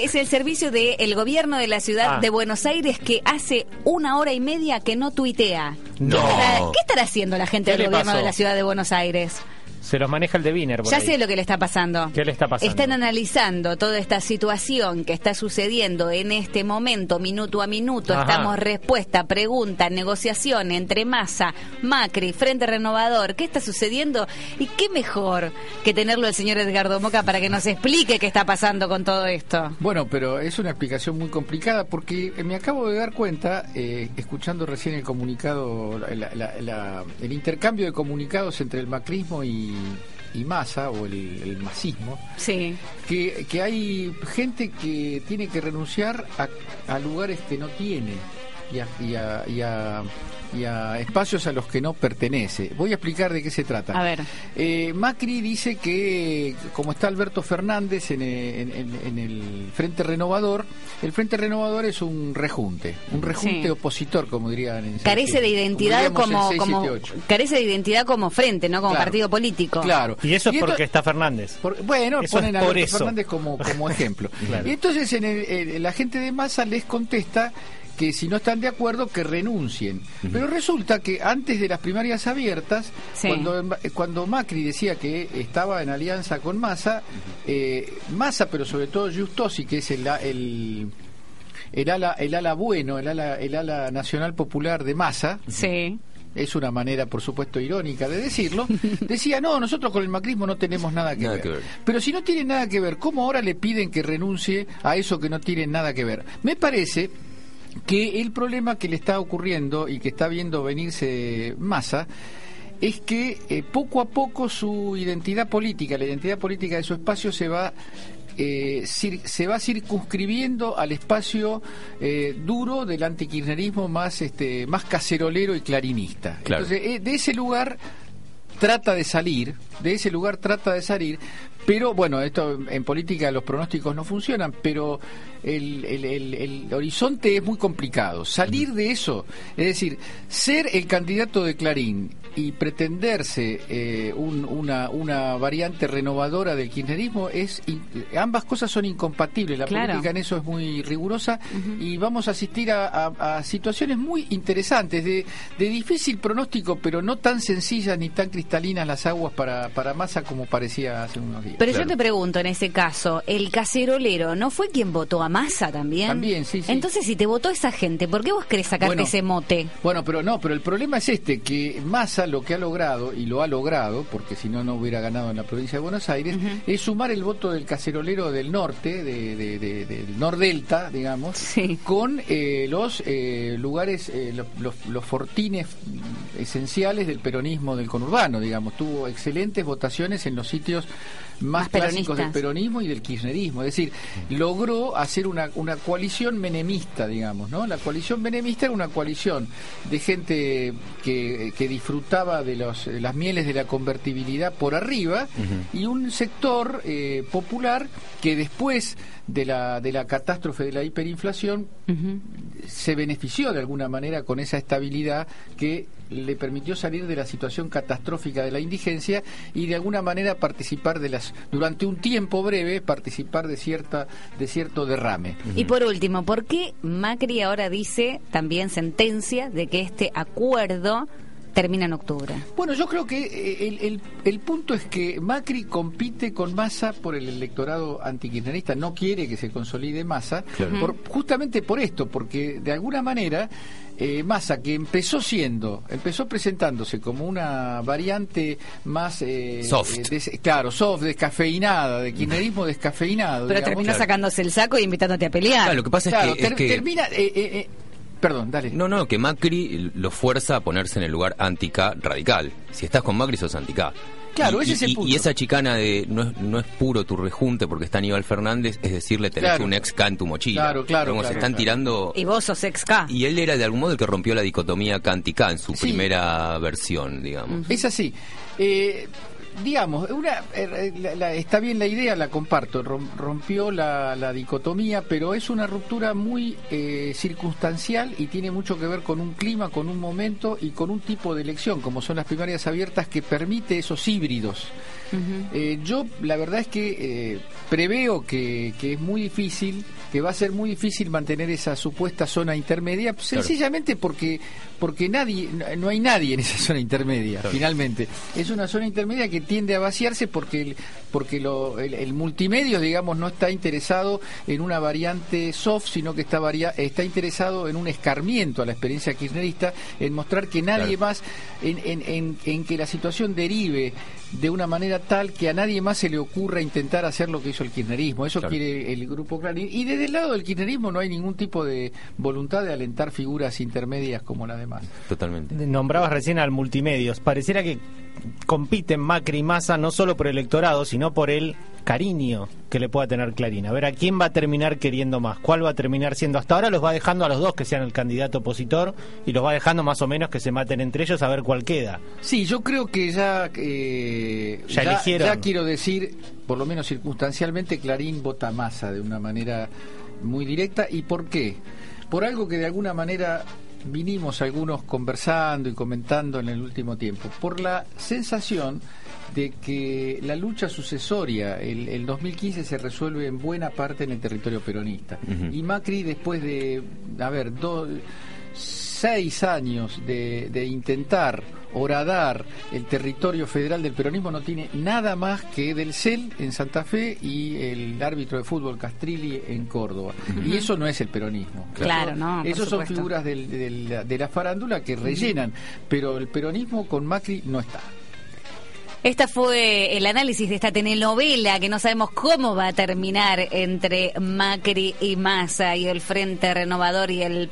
Es el servicio del gobierno de la ciudad Ah. de Buenos Aires que hace una hora y media que no tuitea. No. ¿Qué estará, qué estará haciendo la gente ¿Qué del gobierno pasó? de la ciudad de Buenos Aires? Se los maneja el de Wiener. por Ya ahí. sé lo que le está pasando. ¿Qué le está pasando? Están analizando toda esta situación que está sucediendo en este momento, minuto a minuto. Ajá. Estamos respuesta, pregunta, negociación entre Massa, Macri, Frente Renovador. ¿Qué está sucediendo? Y qué mejor que tenerlo el señor Edgardo Moca para que nos explique qué está pasando con todo esto. Bueno, pero es una explicación muy complicada porque me acabo de dar cuenta, eh, escuchando recién el comunicado, la- la- la- el intercambio de comunicados entre el macrismo y, y Massa, o el, el masismo, Sí. que, que hay gente que tiene que renunciar a, a lugares que no tiene y a, y a- y a- y a espacios a los que no pertenece. Voy a explicar de qué se trata. A ver. Eh, Macri dice que, como está Alberto Fernández en, eh, en- en- en el Frente Renovador, el Frente Renovador es un rejunte, un rejunte Sí. opositor, como dirían en Carece de identidad como, en como 678. carece de identidad como frente, no como Claro. partido político. Claro. Y eso es esto- porque está Fernández. por- bueno, Eso ponen a por Alberto eso. Fernández como, como ejemplo. Claro. Y entonces en el- el- la gente de Massa les contesta que si no están de acuerdo que renuncien. Pero resulta que antes de las primarias abiertas, Sí. cuando, cuando Macri decía que estaba en alianza con Massa, eh, Massa, pero sobre todo Justosi, que es el, el, el ala, el ala bueno, el ala, el ala nacional popular de Massa, Sí. es una manera, por supuesto, irónica de decirlo, decía, no, nosotros con el macrismo no tenemos nada que, Nada ver. que ver. Pero si no tiene nada que ver, ¿cómo ahora le piden que renuncie a eso que no tiene nada que ver? Me parece que el problema que le está ocurriendo y que está viendo venirse Massa es que eh, poco a poco su identidad política, la identidad política de su espacio se va eh, se va circunscribiendo al espacio eh, duro del antikirchnerismo más este más cacerolero y clarinista. Claro. Entonces, eh, de ese lugar trata de salir, de ese lugar trata de salir, pero bueno, esto en política los pronósticos no funcionan, pero el, el- el- el horizonte es muy complicado. Salir de eso, es decir, ser el candidato de Clarín y pretenderse eh, un- una, una variante renovadora del kirchnerismo, es in- ambas cosas son incompatibles. La Claro. política en eso es muy rigurosa y vamos a asistir a, a- a situaciones muy interesantes, de, de difícil pronóstico, pero no tan sencillas ni tan cristalinas las aguas para, para Massa como parecía hace unos días. Pero yo te pregunto, en ese caso, ¿el cacerolero no fue quien votó a Massa también? También, sí, sí. Entonces, si te votó esa gente, ¿por qué vos querés sacarte Bueno. ese mote? Bueno, pero no, pero el problema es este, que Massa lo que ha logrado, y lo ha logrado, porque si no, no hubiera ganado en la provincia de Buenos Aires, es sumar el voto del cacerolero del norte, de, de- de- del nordelta, digamos, Sí. con eh, los eh, lugares, eh, los, los- los fortines esenciales del peronismo del conurbano, digamos. Tuvo votaciones en los sitios más, Más clásicos del peronismo y del kirchnerismo. Es decir, logró hacer una, una coalición menemista, digamos, ¿no? La coalición menemista era una coalición de gente que, que disfrutaba de los, las mieles de la convertibilidad por arriba y un sector eh, popular que después de la, de la catástrofe de la hiperinflación. Se benefició de alguna manera con esa estabilidad que le permitió salir de la situación catastrófica de la indigencia y de alguna manera participar de las durante un tiempo breve participar de cierta de cierto derrame. Y por último, ¿por qué Macri ahora dice, también sentencia, de que este acuerdo termina en octubre? Bueno, yo creo que eh, el, el- el punto es que Macri compite con Massa por el electorado antikirchnerista, no quiere que se consolide Massa, Claro. por- justamente por esto, porque de alguna manera eh, Massa, que empezó siendo, empezó presentándose como una variante más... eh, Soft. eh, des- claro, soft, descafeinada, de kirchnerismo descafeinado. Pero digamos. terminó sacándose el saco y invitándote a pelear. Claro, lo que pasa Claro, es que, es ter- que- termina... eh, eh, eh, perdón, dale. no, no, que Macri lo fuerza a ponerse en el lugar anti-K radical. Si estás con Macri sos anti-K. Claro, Y- ese es el punto. Y esa chicana de no es, no es puro tu rejunte porque está Aníbal Fernández, es decirle tenés Claro. un ex K en tu mochila. Claro, claro, Como claro, se están claro. tirando... Y vos sos ex K. Y él era de algún modo el que rompió la dicotomía K anti-K en su Sí. primera versión, digamos. Es así. Eh, digamos, una, eh, la- está bien la idea, la comparto, rom- rompió la, la dicotomía, pero es una ruptura muy eh, circunstancial y tiene mucho que ver con un clima, con un momento y con un tipo de elección, como son las primarias abiertas, que permite esos híbridos. Eh, yo la verdad es que eh, preveo que, que es muy difícil, que va a ser muy difícil mantener esa supuesta zona intermedia, sencillamente porque porque nadie, no hay nadie en esa zona intermedia, Claro. finalmente. Es una zona intermedia que tiende a vaciarse porque el, porque lo, el, el multimedio, digamos, no está interesado en una variante soft, sino que está varia, está interesado en un escarmiento a la experiencia kirchnerista, en mostrar que nadie Claro. más, en, en, en, en que la situación derive de una manera tal que a nadie más se le ocurra intentar hacer lo que hizo el kirchnerismo. Eso Claro. quiere el grupo Clarín. Y desde el lado del kirchnerismo no hay ningún tipo de voluntad de alentar figuras intermedias como la demás. Totalmente. Nombrabas recién al multimedios. Pareciera que compiten Macri y Massa no solo por el electorado, sino por el cariño que le pueda tener Clarín. A ver, ¿a quién va a terminar queriendo más? ¿Cuál va a terminar siendo? Hasta ahora los va dejando a los dos que sean el candidato opositor y los va dejando más o menos que se maten entre ellos a ver cuál queda. Sí, yo creo que ya, eh, Ya eligieron. ya quiero decir, por lo menos circunstancialmente, Clarín vota masa de una manera muy directa. ¿Y por qué? Por algo que de alguna manera vinimos algunos conversando y comentando en el último tiempo. Por la sensación de que la lucha sucesoria, el, el 2015 se resuelve en buena parte en el territorio peronista. Y Macri, después de, a ver, dos seis años de, de intentar horadar el territorio federal del peronismo no tiene nada más que del CEL en Santa Fe y el árbitro de fútbol Castrilli en Córdoba. Y eso no es el peronismo. Claro, no, Esos son figuras del- del- de la farándula que rellenan, pero el peronismo con Macri no está. Esta fue el análisis de esta telenovela que no sabemos cómo va a terminar entre Macri y Massa y el Frente Renovador y el